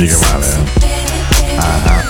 Mica male, eh? Ah.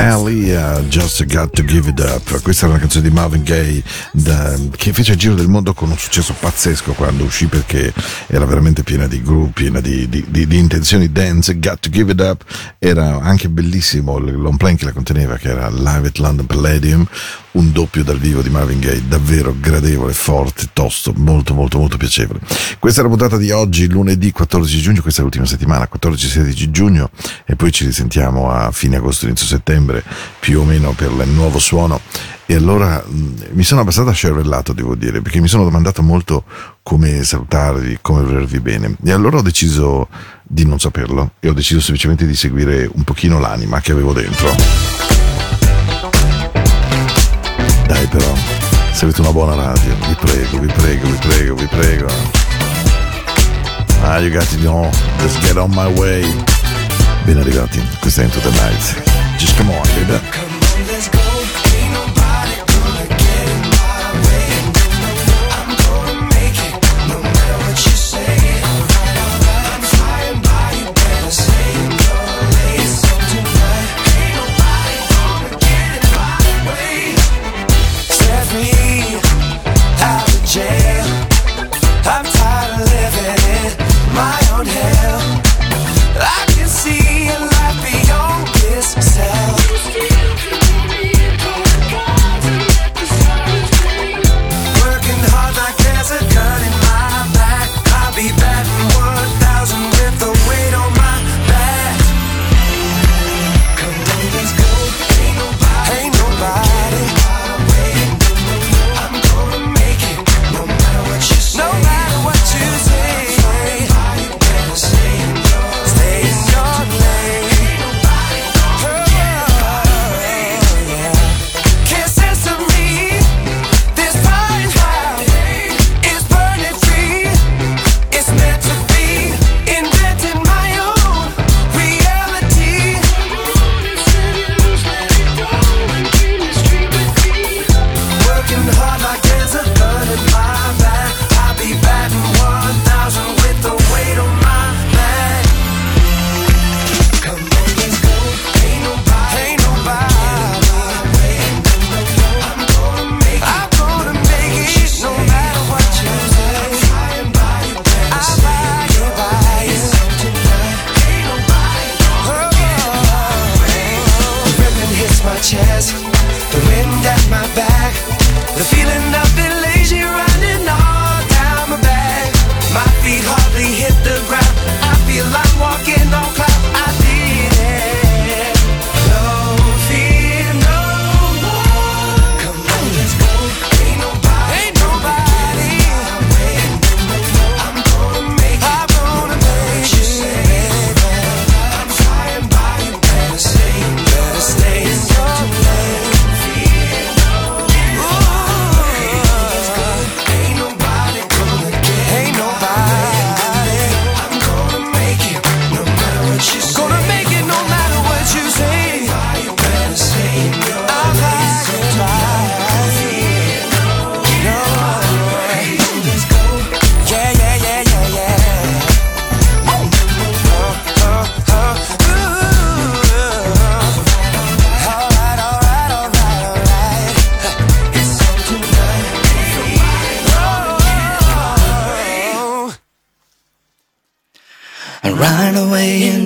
Ellie, uh, Just Got to Give It Up. Questa era una canzone di Marvin Gaye da, che fece il giro del mondo con un successo pazzesco quando uscì perché era veramente piena di groove, piena di, di, di, di intenzioni dance. Got to Give It Up era anche bellissimo il long play che la conteneva, che era Live at London Palladium, un doppio dal vivo di Marvin Gaye, davvero gradevole, forte, tosto, molto molto molto piacevole. Questa è la puntata di oggi, lunedì 14 giugno, questa è l'ultima settimana, 14-16 giugno e poi ci risentiamo a fine agosto, inizio settembre più o meno per il nuovo suono. E allora mh, mi sono abbastanza scervellato devo dire perché mi sono domandato molto come salutarvi, come volervi bene. E allora ho deciso di non saperlo e ho deciso semplicemente di seguire un pochino l'anima che avevo dentro dai però se avete una buona radio vi prego, vi prego, vi prego, vi prego. Ah you got to know just get on my way. Ben arrivati questa è Into the Night. Just come on baby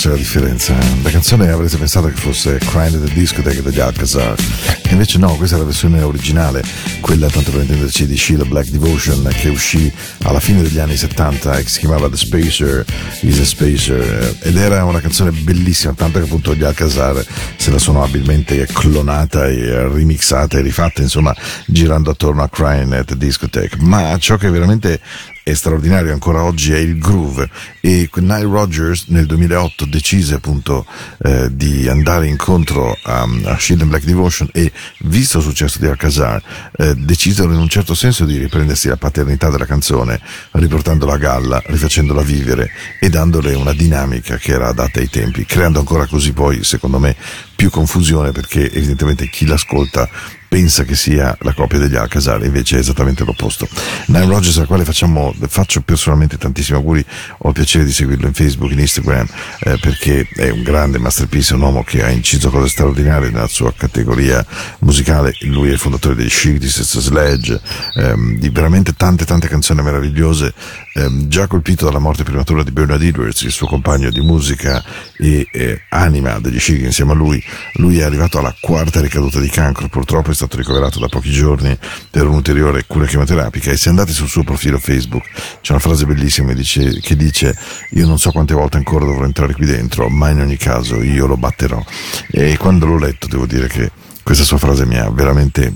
Faccia la differenza, la canzone avrete pensato che fosse Crying at the Discotheque degli Alcazar, invece no, questa è la versione originale, quella tanto per intenderci di Sheila Black Devotion che uscì alla fine degli anni 70 e si chiamava The Spacer is a Spacer. Ed era una canzone bellissima, tanto che appunto gli Alcazar se la sono abilmente clonata e remixata e rifatta, insomma, girando attorno a Crying at the Discotheque. Ma ciò che veramente è straordinario ancora oggi è il groove. E Nile Rodgers nel 2008 decise appunto eh, di andare incontro a, a Shield and Black Devotion e visto il successo di Alcazar eh, decisero in un certo senso di riprendersi la paternità della canzone riportandola a galla, rifacendola vivere e dandole una dinamica che era adatta ai tempi creando ancora così poi secondo me più confusione perché evidentemente chi l'ascolta pensa che sia la copia degli Alcazar, invece è esattamente l'opposto. Nile Rogers, al quale facciamo, faccio personalmente tantissimi auguri, ho il piacere di seguirlo in Facebook, in Instagram, eh, perché è un grande masterpiece, un uomo che ha inciso cose straordinarie nella sua categoria musicale, lui è il fondatore degli Shitty Sledge, ehm, di veramente tante tante canzoni meravigliose, ehm, già colpito dalla morte prematura di Bernard Edwards, il suo compagno di musica e eh, anima degli Shiggy insieme a lui, lui è arrivato alla quarta ricaduta di cancro, purtroppo è stato ricoverato da pochi giorni per un'ulteriore cura chemoterapica e se andate sul suo profilo Facebook c'è una frase bellissima dice, che dice io non so quante volte ancora dovrò entrare qui dentro, ma in ogni caso io lo batterò. E quando l'ho letto devo dire che questa sua frase mi ha veramente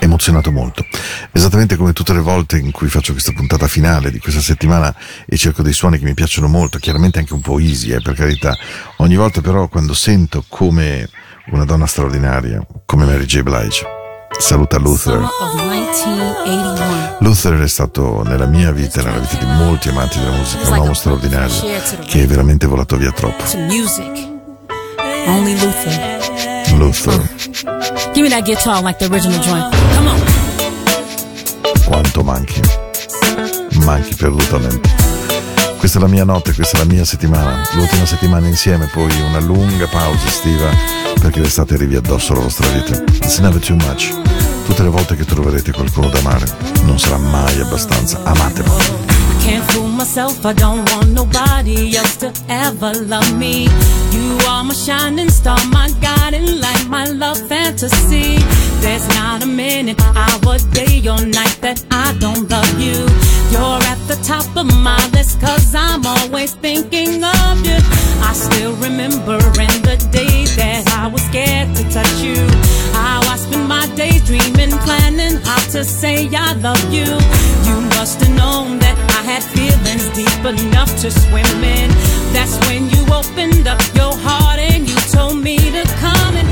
emozionato molto. Esattamente come tutte le volte in cui faccio questa puntata finale di questa settimana e cerco dei suoni che mi piacciono molto, chiaramente anche un po' easy, eh, per carità. Ogni volta però quando sento come una donna straordinaria, come Mary J. Blige, saluta Luther. Summer of 1981. Luther è stato nella mia vita e nella vita di molti amanti della musica un uomo straordinario che è veramente volato via troppo. Luther. Luther, quanto manchi. Manchi perdutamente. Questa è la mia notte, questa è la mia settimana. L'ultima settimana insieme, poi una lunga pausa estiva perché l'estate arrivi addosso alla vostra vita. It's never too much. Tutte le volte che troverete qualcuno da amare, non sarà mai abbastanza. Amatelo. Myself, I don't want nobody else to ever love me. You are my shining star, my guiding light, my love fantasy. There's not a minute, hour, day, or night that I don't love you. You're at the top of my list, cause I'm always thinking of you. I still remember in the day that I was scared to touch you. How I spent my days dreaming, how to say I love you. You must have known that I had feelings deep enough to swim in. That's when you opened up your heart and you told me to come and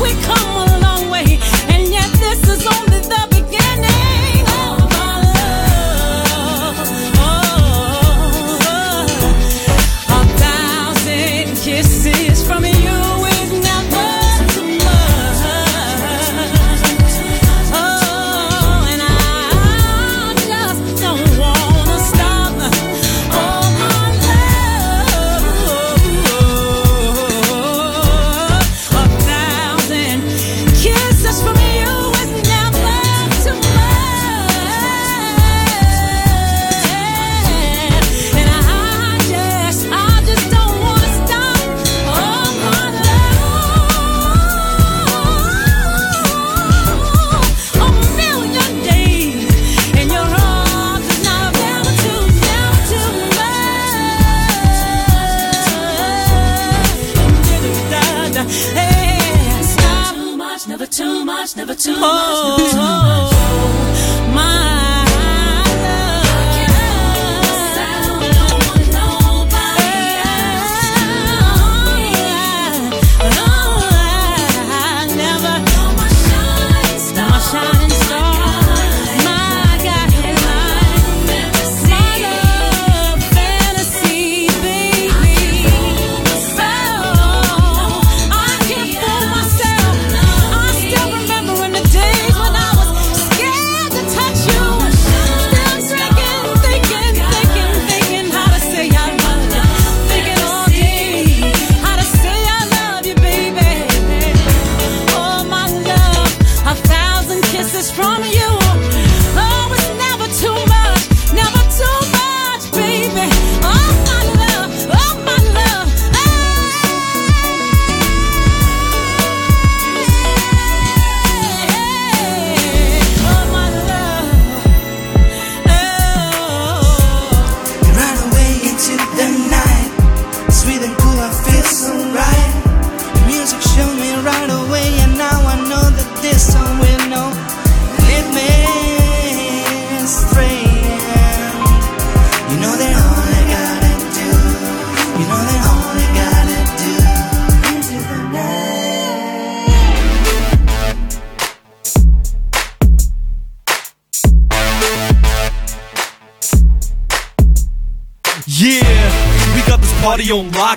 We come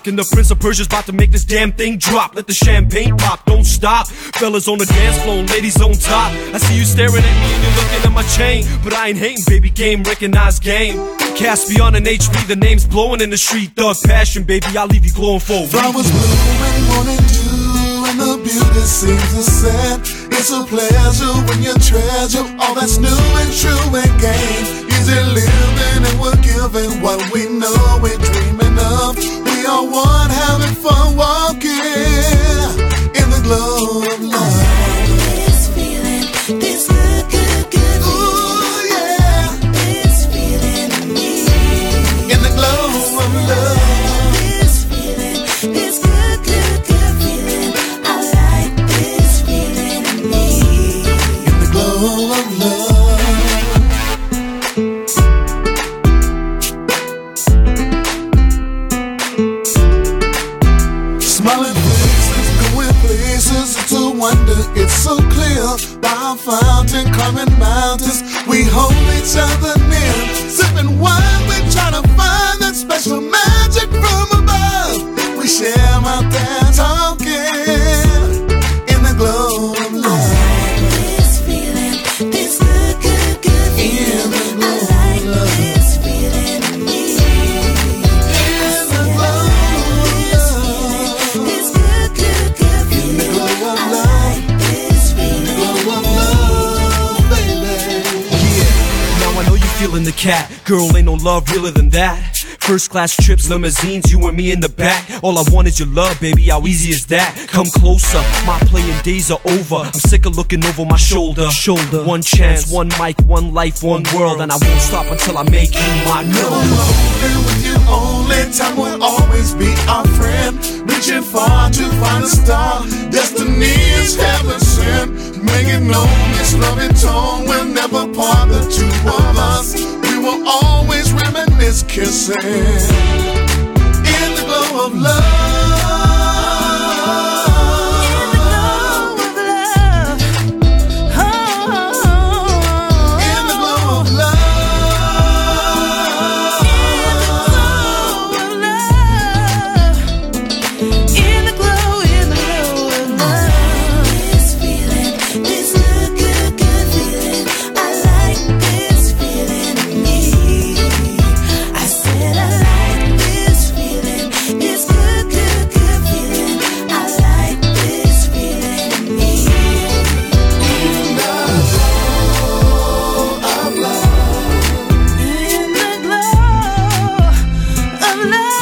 and the Prince of Persia's about to make this damn thing drop. Let the champagne pop, don't stop. Fellas on the dance floor, ladies on top. I see you staring at me and you're looking at my chain, but I ain't hating, baby. Game recognized game. Caspian and HB, the name's blowing in the street. Thug passion, baby. I'll leave you glowing for. Flowers bloom when morning dew, and the beauty seems to set. It's a pleasure when you treasure all that's new and true and gain. Easy living and we're giving what we know we're dreaming of. Are one having fun walking so clear. By fountain, climbing mountains, we hold each other near. Sipping wine, cat. Girl, ain't no love realer than that. First class trips, limousines, you and me in the back. All I want is your love, baby. How easy is that? Come closer, my playing days are over. I'm sick of looking over my shoulder. Shoulder. One chance, one mic, one life, one world, and I won't stop until I make you my girl. And with you only, time will always be our friend. Reaching far to find a star. Destiny is heaven sent. Make it known this loving tone will never part the two of us. Will always reminisce kissing in the glow of love. Love,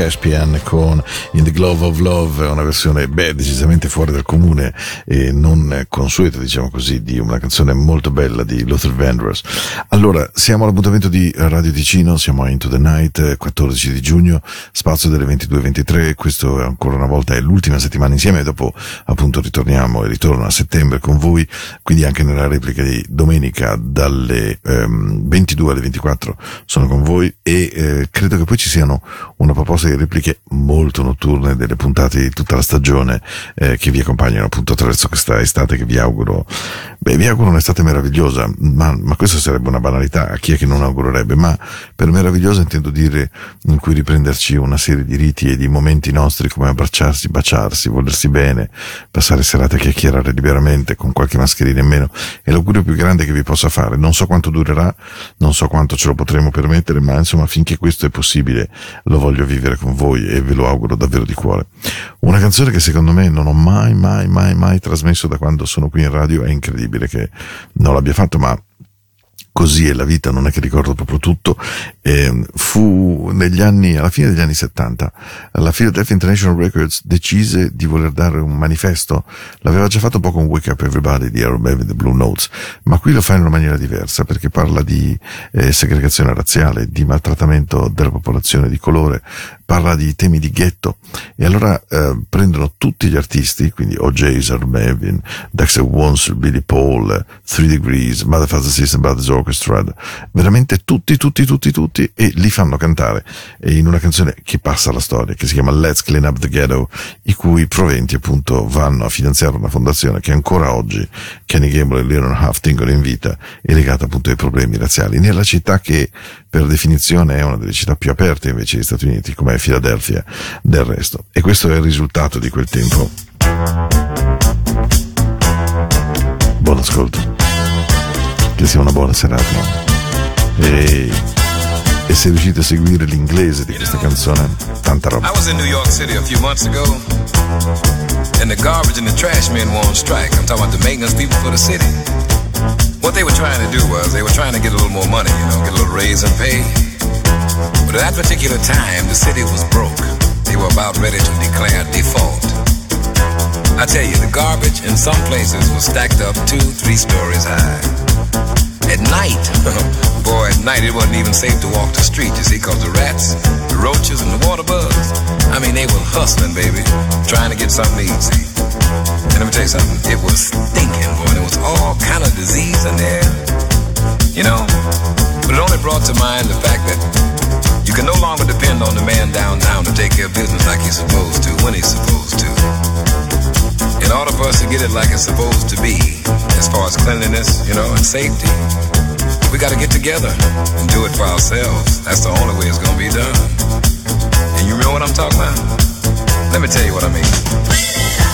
Caspian con In the Glove of Love, una versione beh, decisamente fuori dal comune e non consueta, diciamo così, di una canzone molto bella di Luther Vandross. Allora, siamo all'appuntamento di Radio Ticino, siamo a Into the Night, eh, 14 di giugno, spazio delle 22.23, questo ancora una volta è l'ultima settimana insieme, dopo appunto ritorniamo e ritorno a settembre con voi, quindi anche nella replica di domenica dalle ehm, 22 alle 24 sono con voi e eh, credo che poi ci siano una proposta di repliche molto notturne delle puntate di tutta la stagione eh, che vi accompagnano appunto attraverso questa estate che vi auguro, beh vi auguro un'estate meravigliosa, ma, ma questa sarebbe una banalità a chi è che non augurerebbe, ma per meravigliosa intendo dire in cui riprenderci una serie di riti e di momenti nostri come abbracciarsi, baciarsi, volersi bene, passare serate a chiacchierare liberamente con qualche mascherina in meno è l'augurio più grande che vi possa fare. Non so quanto durerà, non so quanto ce lo potremo permettere, ma insomma finché questo è possibile lo voglio vivere con voi e ve lo auguro davvero di cuore. Una canzone che secondo me non ho mai, mai, mai, mai trasmesso da quando sono qui in radio, è incredibile che non l'abbia fatto, ma così è la vita, non è che ricordo proprio tutto, eh, fu negli anni, alla fine degli anni 70, la Philadelphia International Records decise di voler dare un manifesto, l'aveva già fatto un po' con Wake Up Everybody di Aaron Bevan The Blue Notes, ma qui lo fa in una maniera diversa perché parla di eh, segregazione razziale, di maltrattamento della popolazione di colore, parla di temi di ghetto e allora eh, prendono tutti gli artisti, quindi O.J. Aaron Bevan, Dexter Wonsel, Billy Paul, Three Degrees, Mother Father System Brothers Orchestra, veramente tutti, tutti, tutti, tutti e li fanno cantare in una canzone che passa la storia, che si chiama Let's Clean Up the Ghetto, i cui proventi appunto vanno a finanziare una fondazione che ancora oggi Kenny Gamble e Leon Huff tengono in vita e legata appunto ai problemi razziali, nella città che per definizione è una delle città più aperte invece degli Stati Uniti, come Philadelphia del resto. E questo è il risultato di quel tempo. Buon ascolto. Che sia una buona serata. E, e a seguire l'inglese di questa canzone, tanta roba. I was in New York City a few months ago, and the garbage and the trash men were on strike. I'm talking about the maintenance people for the city. What they were trying to do was they were trying to get a little more money, you know, get a little raise in pay. But at that particular time, the city was broke. They were about ready to declare default. I tell you, the garbage in some places was stacked up two, three stories high. At night, boy, at night it wasn't even safe to walk the street, you see, cause the rats, the roaches, and the water bugs, I mean, they were hustling, baby, trying to get something easy. And let me tell you something, it was stinking, boy, there was all kind of disease in there, you know? But it only brought to mind the fact that you can no longer depend on the man downtown to take care of business like he's supposed to, when he's supposed to. In order for us to get it like it's supposed to be, as far as cleanliness, you know, and safety, we got to get together and do it for ourselves. That's the only way it's going to be done. And you know what I'm talking about? Let me tell you what I mean.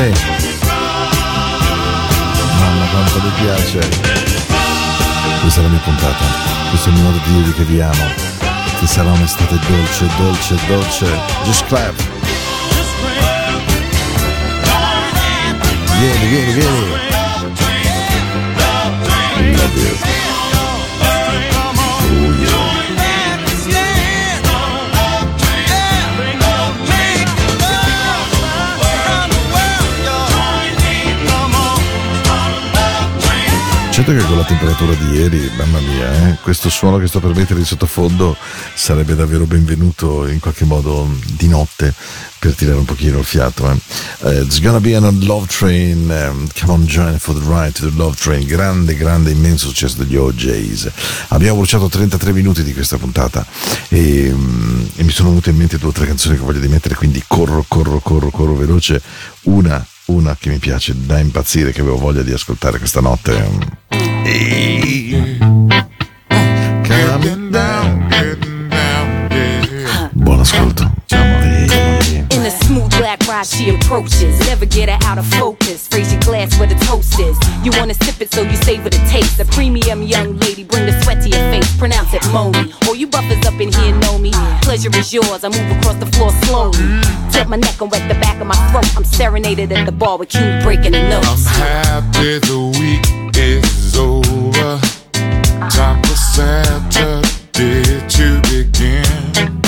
Me. Mamma quanto mi piace. Questa è la mia puntata. Questo è il modo di dire che vi amo. Che sarà un'estate dolce, dolce, dolce. Just clap. Vieni, vieni, vieni. Love you. Certo che con la temperatura di ieri, mamma mia, eh, questo suono che sto per mettere di sottofondo sarebbe davvero benvenuto in qualche modo di notte per tirare un pochino il fiato. Eh. Eh, it's gonna be on Love Train, um, come on join for the ride to the Love Train, grande, grande, immenso successo degli OJs. Abbiamo bruciato 33 minuti di questa puntata e, mm, e mi sono venute in mente due o tre canzoni che voglio mettere, quindi corro, corro, corro, corro veloce. Una una che mi piace da impazzire, che avevo voglia di ascoltare questa notte. Ehi. Approaches. Never get her out of focus. Raise your glass where the toast is. You wanna sip it, so you savor the taste. A premium young lady, bring the sweat to your face. Pronounce it Moni. All you buffers up in here know me. Pleasure is yours. I move across the floor slowly. Tilt my neck and wet the back of my throat. I'm serenaded at the bar with you breaking the notes. I'm happy the week is over. For Saturday to begin.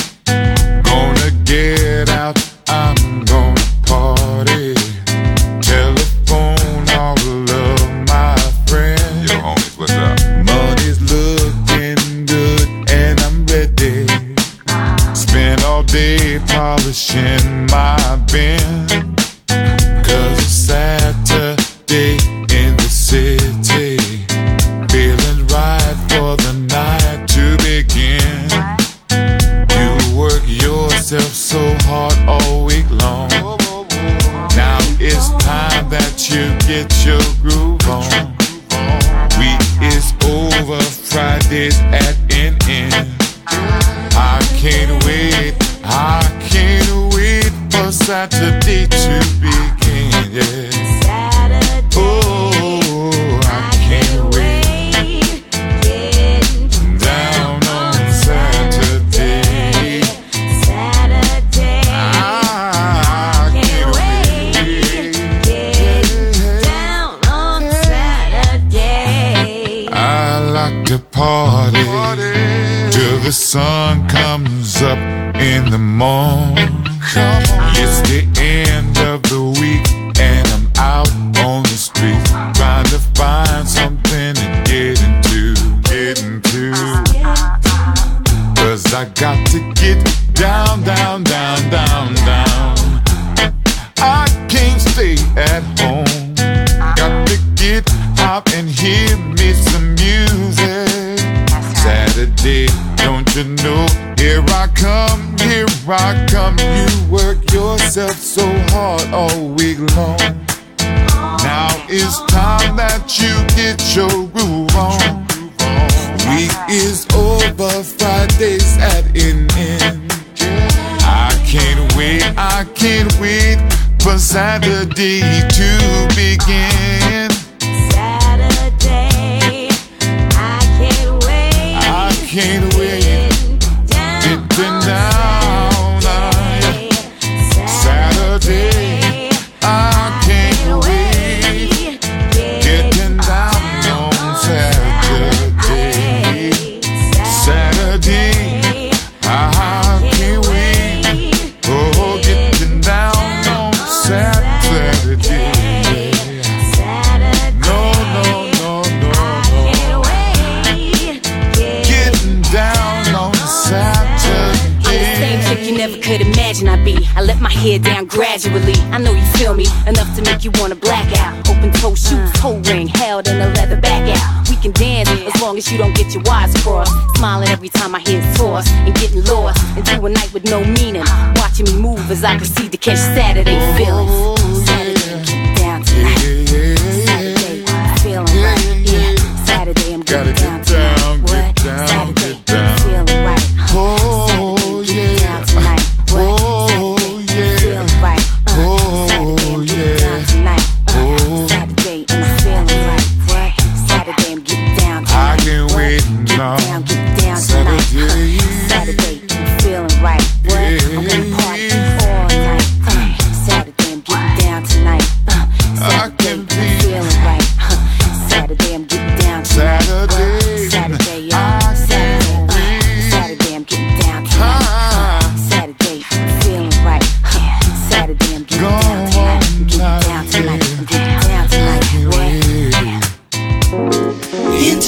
Saturday to begin. que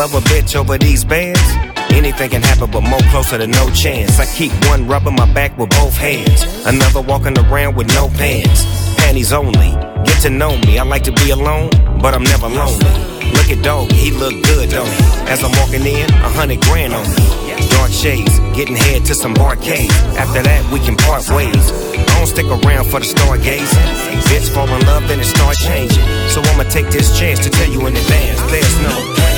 love a bitch over these bands? Anything can happen, but more closer to no chance. I keep one rubbing my back with both hands, another walking around with no pants. Panties only, get to know me. I like to be alone, but I'm never lonely. Look at dog, he look good, don't he? As I'm walking in, a hundred grand on me. Dark shades, getting head to some barcade. After that, we can part ways. I don't stick around for the stargaze. Bitch fall in love, then it start changing. So I'ma take this chance to tell you in advance, there's no plan.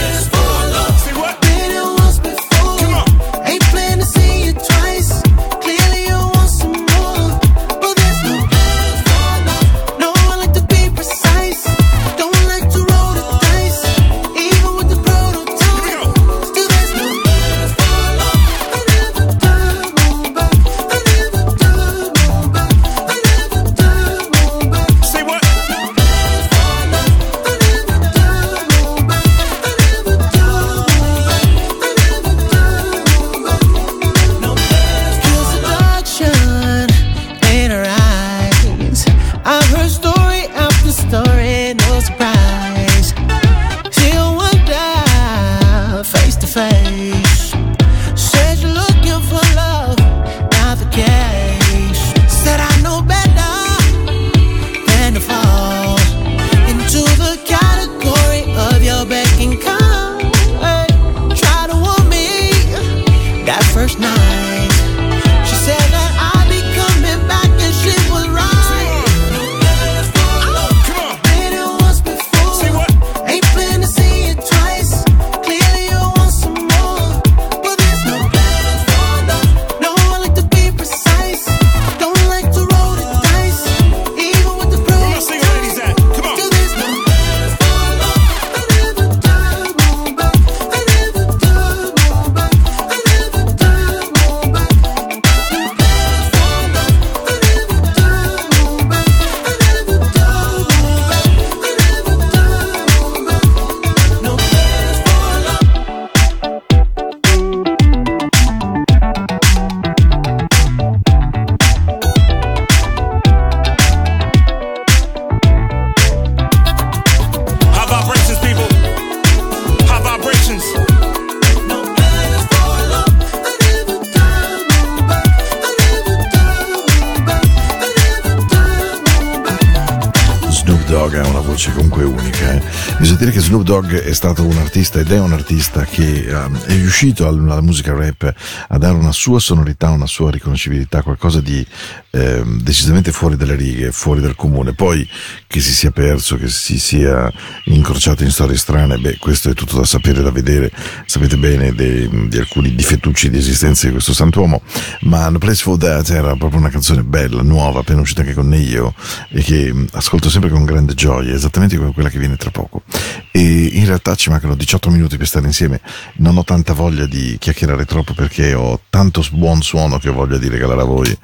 Morgue è stato un artista ed è un artista che um, è riuscito alla musica rap a dare una sua sonorità, una sua riconoscibilità, qualcosa di eh, decisamente fuori dalle righe, fuori dal comune. Poi che si sia perso, che si sia incrociato in storie strane, beh, questo è tutto da sapere, da vedere. Sapete bene de, di alcuni difettucci di esistenza di questo santuomo, ma No Place for That era proprio una canzone bella, nuova, appena uscita anche con Neio e che ascolto sempre con grande gioia, esattamente come quella che viene tra poco. E in realtà ci mancano 18 minuti per stare insieme, non ho tanta voglia di chiacchierare troppo perché ho tanto buon suono che ho voglia di regalare a voi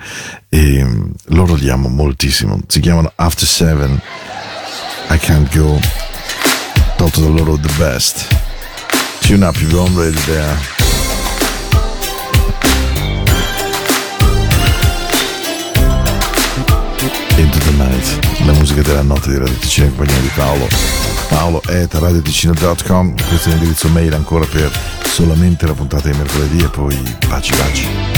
e mh, loro li amo moltissimo. Si chiamano After Seven, I Can't Go, tolto da loro The Best. Tune up, you're on ready there. Into the Night, la musica della notte di Radio Ticino in compagnia di Paolo. Paolo at radioticino.com, questo è l'indirizzo mail ancora per solamente la puntata di mercoledì e poi baci baci.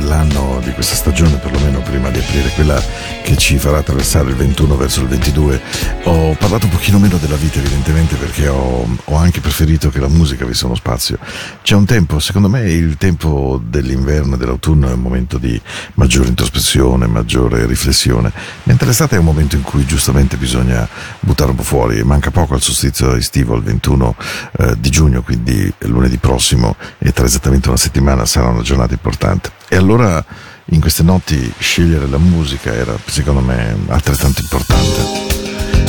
Dell'anno, di questa stagione, perlomeno prima di aprire quella che ci farà attraversare il 21 verso il 22, ho parlato un pochino meno della vita evidentemente perché ho, ho anche preferito che la musica avesse uno spazio. C'è un tempo, secondo me il tempo dell'inverno e dell'autunno è un momento di maggiore introspezione, maggiore riflessione, mentre l'estate è un momento in cui giustamente bisogna buttare un po' fuori. Manca poco al solstizio estivo, il 21 eh, di giugno, quindi lunedì prossimo e tra esattamente una settimana sarà una giornata importante. E allora in queste notti scegliere la musica era secondo me altrettanto importante.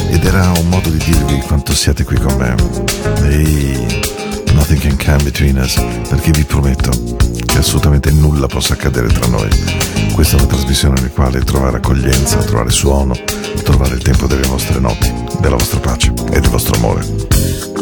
Ed era un modo di dirvi quanto siete qui con me. Ehi, nothing can come between us, perché vi prometto che assolutamente nulla possa accadere tra noi. Questa è una trasmissione nella quale trovare accoglienza, trovare suono, trovare il tempo delle vostre notti, della vostra pace e del vostro amore.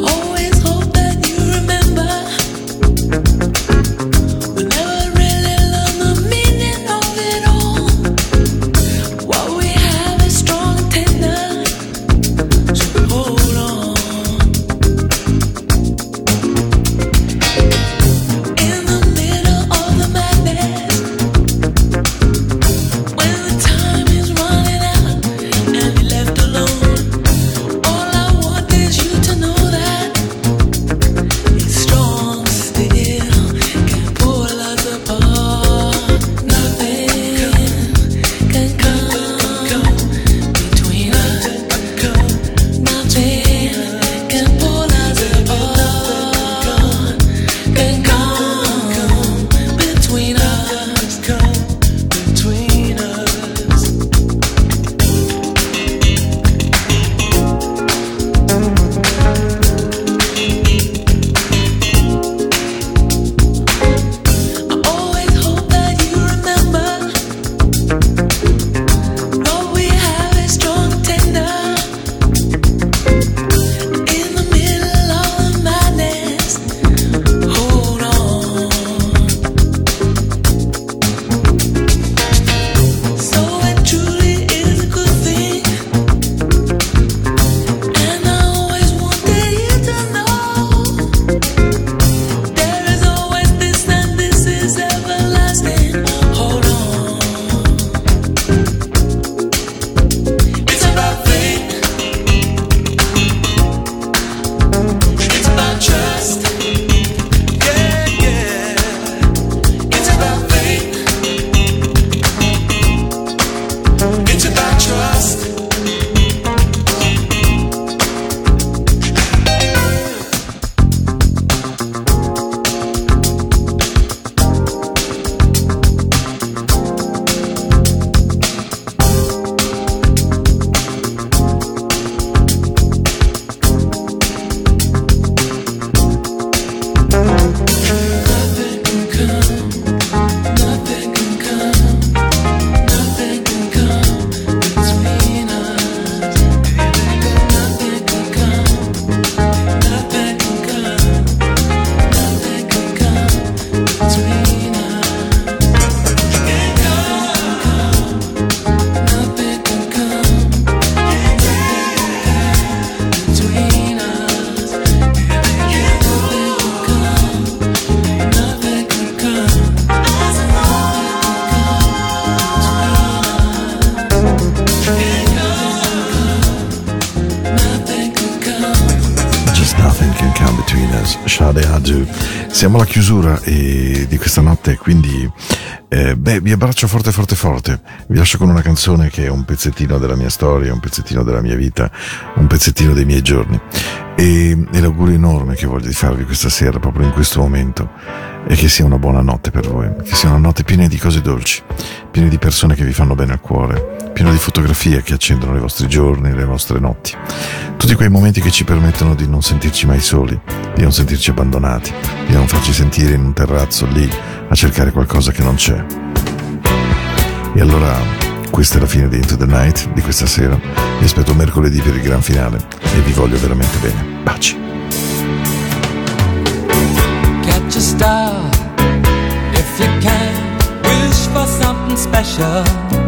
Eh, beh, vi abbraccio forte, forte, forte. Vi lascio con una canzone che è un pezzettino della mia storia, un pezzettino della mia vita, un pezzettino dei miei giorni. E, e l'augurio enorme che voglio farvi questa sera, proprio in questo momento, è che sia una buona notte per voi. Che sia una notte piena di cose dolci, piena di persone che vi fanno bene al cuore, piena di fotografie che accendono i vostri giorni, le vostre notti. Tutti quei momenti che ci permettono di non sentirci mai soli di non sentirci abbandonati, di non farci sentire in un terrazzo lì a cercare qualcosa che non c'è. E allora questa è la fine di Into the Night di questa sera. Vi aspetto mercoledì per il gran finale e vi voglio veramente bene. Baci. Catch a star if you can. Wish for something special.